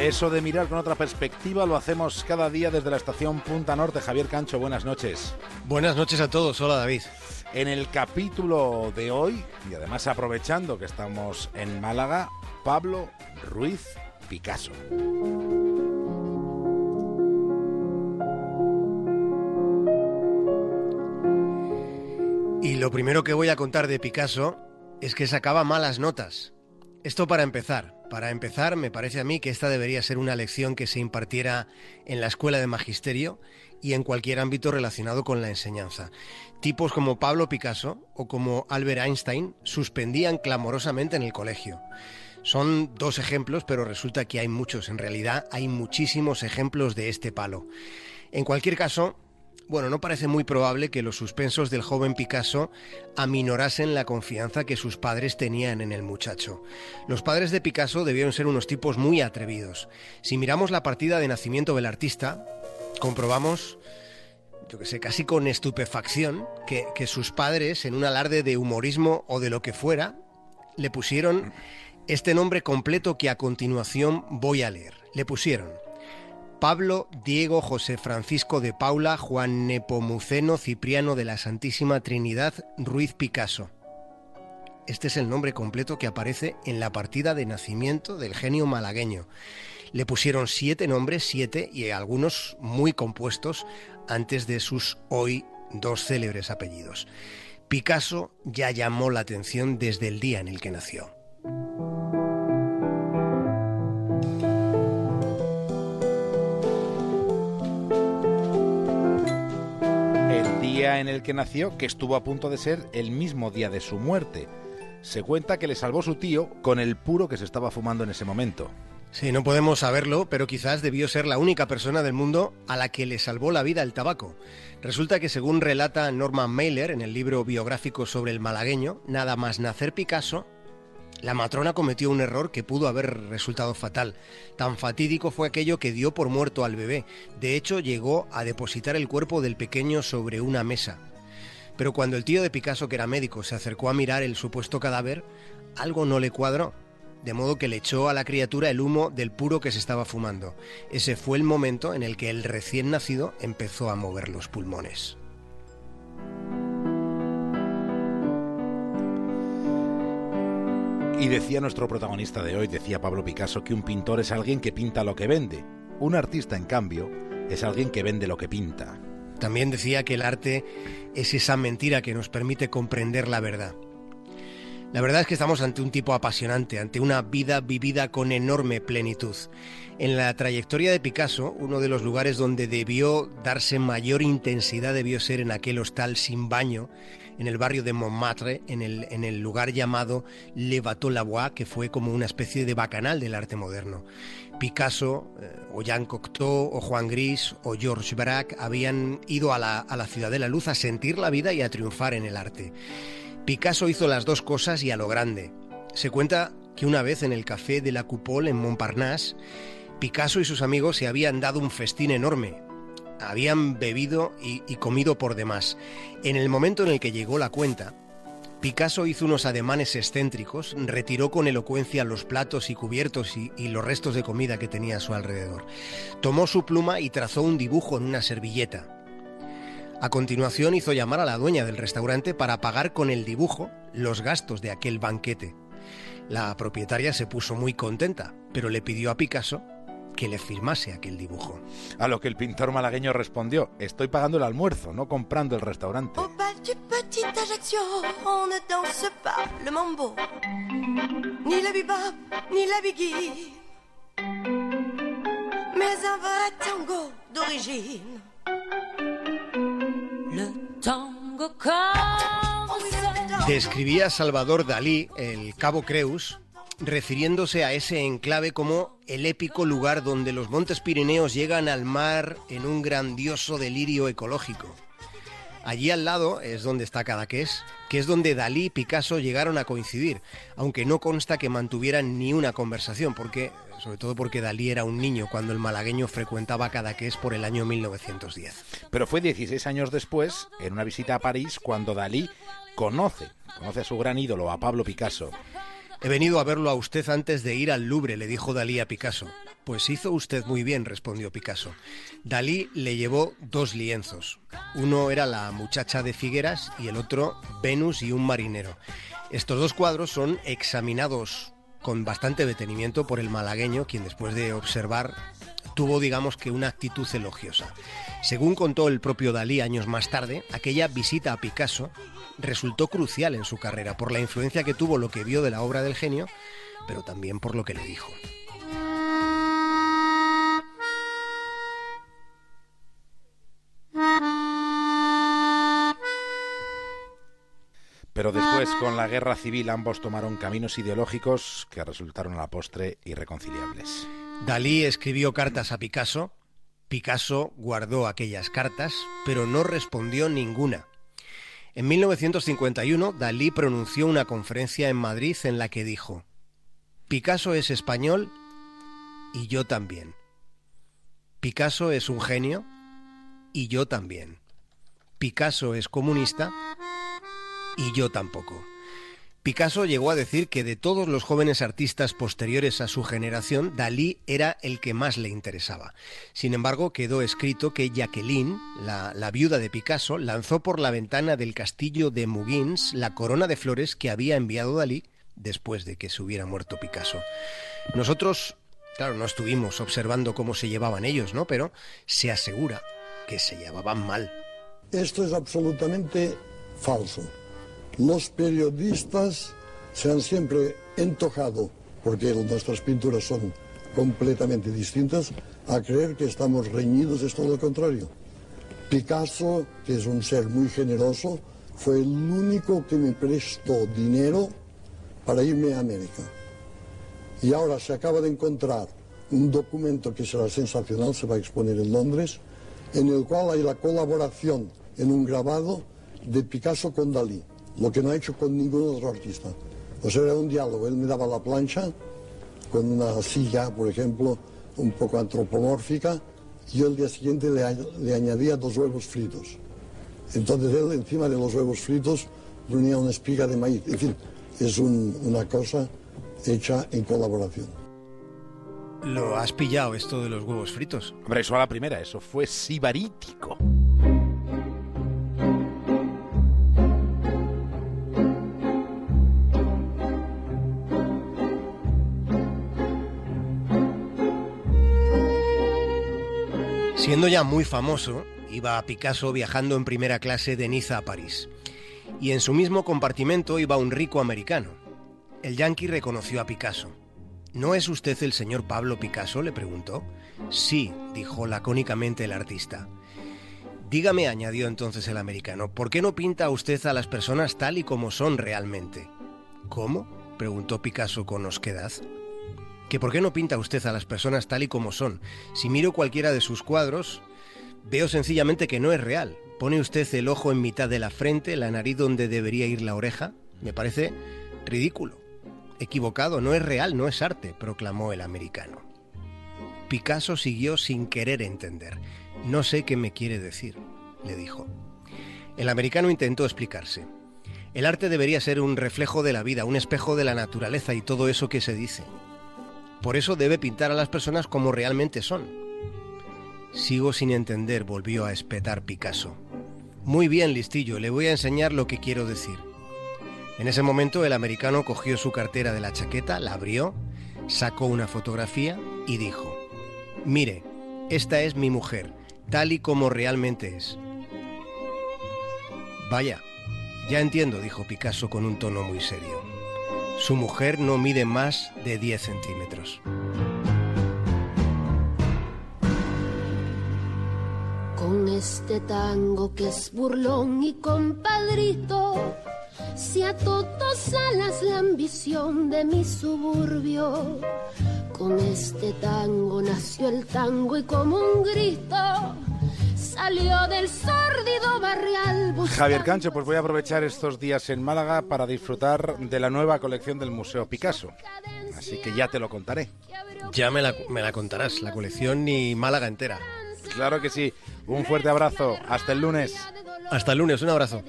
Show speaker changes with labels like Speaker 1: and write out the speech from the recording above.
Speaker 1: Eso de mirar con otra perspectiva lo hacemos cada día desde la estación Punta Norte. Javier Cancho, buenas noches.
Speaker 2: Buenas noches a todos. Hola David.
Speaker 1: En el capítulo de hoy, y además aprovechando que estamos en Málaga, Pablo Ruiz Picasso.
Speaker 2: Y lo primero que voy a contar de Picasso es que sacaba malas notas. Esto para empezar. Para empezar, me parece a mí que esta debería ser una lección que se impartiera en la escuela de magisterio y en cualquier ámbito relacionado con la enseñanza. Tipos como Pablo Picasso o como Albert Einstein suspendían clamorosamente en el colegio. Son dos ejemplos, pero resulta que hay muchos. En realidad hay muchísimos ejemplos de este palo. En cualquier caso, bueno, no parece muy probable que los suspensos del joven Picasso aminorasen la confianza que sus padres tenían en el muchacho. Los padres de Picasso debieron ser unos tipos muy atrevidos. Si miramos la partida de nacimiento del artista, comprobamos, yo que sé, casi con estupefacción, que, que sus padres, en un alarde de humorismo o de lo que fuera, le pusieron este nombre completo que a continuación voy a leer. Le pusieron Pablo Diego José Francisco de Paula Juan Nepomuceno Cipriano de la Santísima Trinidad Ruiz Picasso. Este es el nombre completo que aparece en la partida de nacimiento del genio malagueño. Le pusieron siete nombres, siete y algunos muy compuestos antes de sus hoy dos célebres apellidos. Picasso ya llamó la atención desde el día en el que nació.
Speaker 1: En el que nació que estuvo a punto de ser el mismo día de su muerte. Se cuenta que le salvó su tío con el puro que se estaba fumando en ese momento.
Speaker 2: Sí, no podemos saberlo, pero quizás debió ser la única persona del mundo a la que le salvó la vida el tabaco. Resulta que según relata Norman Mailer en el libro biográfico sobre el malagueño, nada más nacer Picasso, la matrona cometió un error que pudo haber resultado fatal. Tan fatídico fue aquello que dio por muerto al bebé. De hecho, llegó a depositar el cuerpo del pequeño sobre una mesa. Pero cuando el tío de Picasso, que era médico, se acercó a mirar el supuesto cadáver, algo no le cuadró. De modo que le echó a la criatura el humo del puro que se estaba fumando. Ese fue el momento en el que el recién nacido empezó a mover los pulmones.
Speaker 1: Y decía nuestro protagonista de hoy, decía Pablo Picasso, que un pintor es alguien que pinta lo que vende. Un artista, en cambio, es alguien que vende lo que pinta.
Speaker 2: También decía que el arte es esa mentira que nos permite comprender la verdad. La verdad es que estamos ante un tipo apasionante, ante una vida vivida con enorme plenitud. En la trayectoria de Picasso, uno de los lugares donde debió darse mayor intensidad debió ser en aquel hostal sin baño en el barrio de Montmartre, en el, lugar llamado Le Bateau-Labois, que fue como una especie de bacanal del arte moderno. Picasso, eh, o Jean Cocteau, o Juan Gris, o Georges Braque habían ido a la, a la Ciudad de la Luz a sentir la vida y a triunfar en el arte. Picasso hizo las dos cosas y a lo grande. Se cuenta que una vez en el café de la Coupole en Montparnasse, Picasso y sus amigos se habían dado un festín enorme, habían bebido y, comido por demás. En el momento en el que llegó la cuenta, Picasso hizo unos ademanes excéntricos, retiró con elocuencia los platos y cubiertos y, y, los restos de comida que tenía a su alrededor. Tomó su pluma y trazó un dibujo en una servilleta. A continuación hizo llamar a la dueña del restaurante para pagar con el dibujo los gastos de aquel banquete. La propietaria se puso muy contenta, pero le pidió a Picasso que le firmase aquel dibujo.
Speaker 1: A lo que el pintor malagueño respondió, estoy pagando el almuerzo, no comprando el restaurante. ni la ni la tango
Speaker 2: Describía Salvador Dalí el Cabo Creus refiriéndose a ese enclave como el épico lugar donde los montes Pirineos llegan al mar en un grandioso delirio ecológico. Allí al lado es donde está Cadaqués, que es donde Dalí y Picasso llegaron a coincidir, aunque no consta que mantuvieran ni una conversación, porque, sobre todo porque Dalí era un niño cuando el malagueño frecuentaba Cadaqués por el año 1910.
Speaker 1: Pero fue 16 años después, en una visita a París, cuando Dalí conoce, conoce a su gran ídolo, a Pablo Picasso.
Speaker 2: He venido a verlo a usted antes de ir al Louvre, le dijo Dalí a Picasso. Pues hizo usted muy bien, respondió Picasso. Dalí le llevó dos lienzos. Uno era la muchacha de Figueras y el otro Venus y un marinero. Estos dos cuadros son examinados con bastante detenimiento por el malagueño, quien después de observar tuvo, digamos que, una actitud elogiosa. Según contó el propio Dalí años más tarde, aquella visita a Picasso resultó crucial en su carrera por la influencia que tuvo lo que vio de la obra del genio, pero también por lo que le dijo.
Speaker 1: Pero después, con la guerra civil, ambos tomaron caminos ideológicos que resultaron a la postre irreconciliables.
Speaker 2: Dalí escribió cartas a Picasso. Picasso guardó aquellas cartas, pero no respondió ninguna. En 1951, Dalí pronunció una conferencia en Madrid en la que dijo, Picasso es español y yo también. Picasso es un genio y yo también. Picasso es comunista y yo tampoco. Picasso llegó a decir que de todos los jóvenes artistas posteriores a su generación, Dalí era el que más le interesaba. Sin embargo, quedó escrito que Jacqueline, la, viuda de Picasso, lanzó por la ventana del castillo de Muguins la corona de flores que había enviado Dalí después de que se hubiera muerto Picasso. Nosotros, claro, no estuvimos observando cómo se llevaban ellos, ¿no? Pero se asegura que se llevaban mal.
Speaker 3: Esto es absolutamente falso los periodistas se han siempre entojado, porque nuestras pinturas son completamente distintas, a creer que estamos reñidos, es todo lo contrario. Picasso, que es un ser muy generoso, fue el único que me prestó dinero para irme a América. Y ahora se acaba de encontrar un documento que será sensacional, se va a exponer en Londres, en el cual hay la colaboración en un grabado de Picasso con Dalí lo que no ha hecho con ningún otro artista. O sea, era un diálogo. Él me daba la plancha con una silla, por ejemplo, un poco antropomórfica, y yo el día siguiente le, le añadía dos huevos fritos. Entonces él encima de los huevos fritos ponía una espiga de maíz. En fin, es un, una cosa hecha en colaboración.
Speaker 2: ¿Lo has pillado esto de los huevos fritos?
Speaker 1: Hombre, eso a la primera, eso fue sibarítico.
Speaker 2: Siendo ya muy famoso, iba a Picasso viajando en primera clase de Niza a París. Y en su mismo compartimento iba un rico americano. El yankee reconoció a Picasso. ¿No es usted el señor Pablo Picasso? le preguntó. Sí, dijo lacónicamente el artista. Dígame, añadió entonces el americano, ¿por qué no pinta usted a las personas tal y como son realmente? ¿Cómo? preguntó Picasso con osquedad que por qué no pinta usted a las personas tal y como son. Si miro cualquiera de sus cuadros, veo sencillamente que no es real. ¿Pone usted el ojo en mitad de la frente, la nariz donde debería ir la oreja? Me parece ridículo. Equivocado, no es real, no es arte, proclamó el americano. Picasso siguió sin querer entender. No sé qué me quiere decir, le dijo. El americano intentó explicarse. El arte debería ser un reflejo de la vida, un espejo de la naturaleza y todo eso que se dice. Por eso debe pintar a las personas como realmente son. Sigo sin entender, volvió a espetar Picasso. Muy bien, listillo, le voy a enseñar lo que quiero decir. En ese momento el americano cogió su cartera de la chaqueta, la abrió, sacó una fotografía y dijo, Mire, esta es mi mujer, tal y como realmente es. Vaya, ya entiendo, dijo Picasso con un tono muy serio. Su mujer no mide más de 10 centímetros.
Speaker 4: Con este tango que es burlón y compadrito, se ató dos alas la ambición de mi suburbio. Con este tango nació el tango y como un grito salió del sórdido barrial.
Speaker 1: Javier Cancho, pues voy a aprovechar estos días en Málaga para disfrutar de la nueva colección del Museo Picasso. Así que ya te lo contaré.
Speaker 2: Ya me la, me la contarás, la colección y Málaga entera.
Speaker 1: Claro que sí. Un fuerte abrazo. Hasta el lunes.
Speaker 2: Hasta el lunes, un abrazo.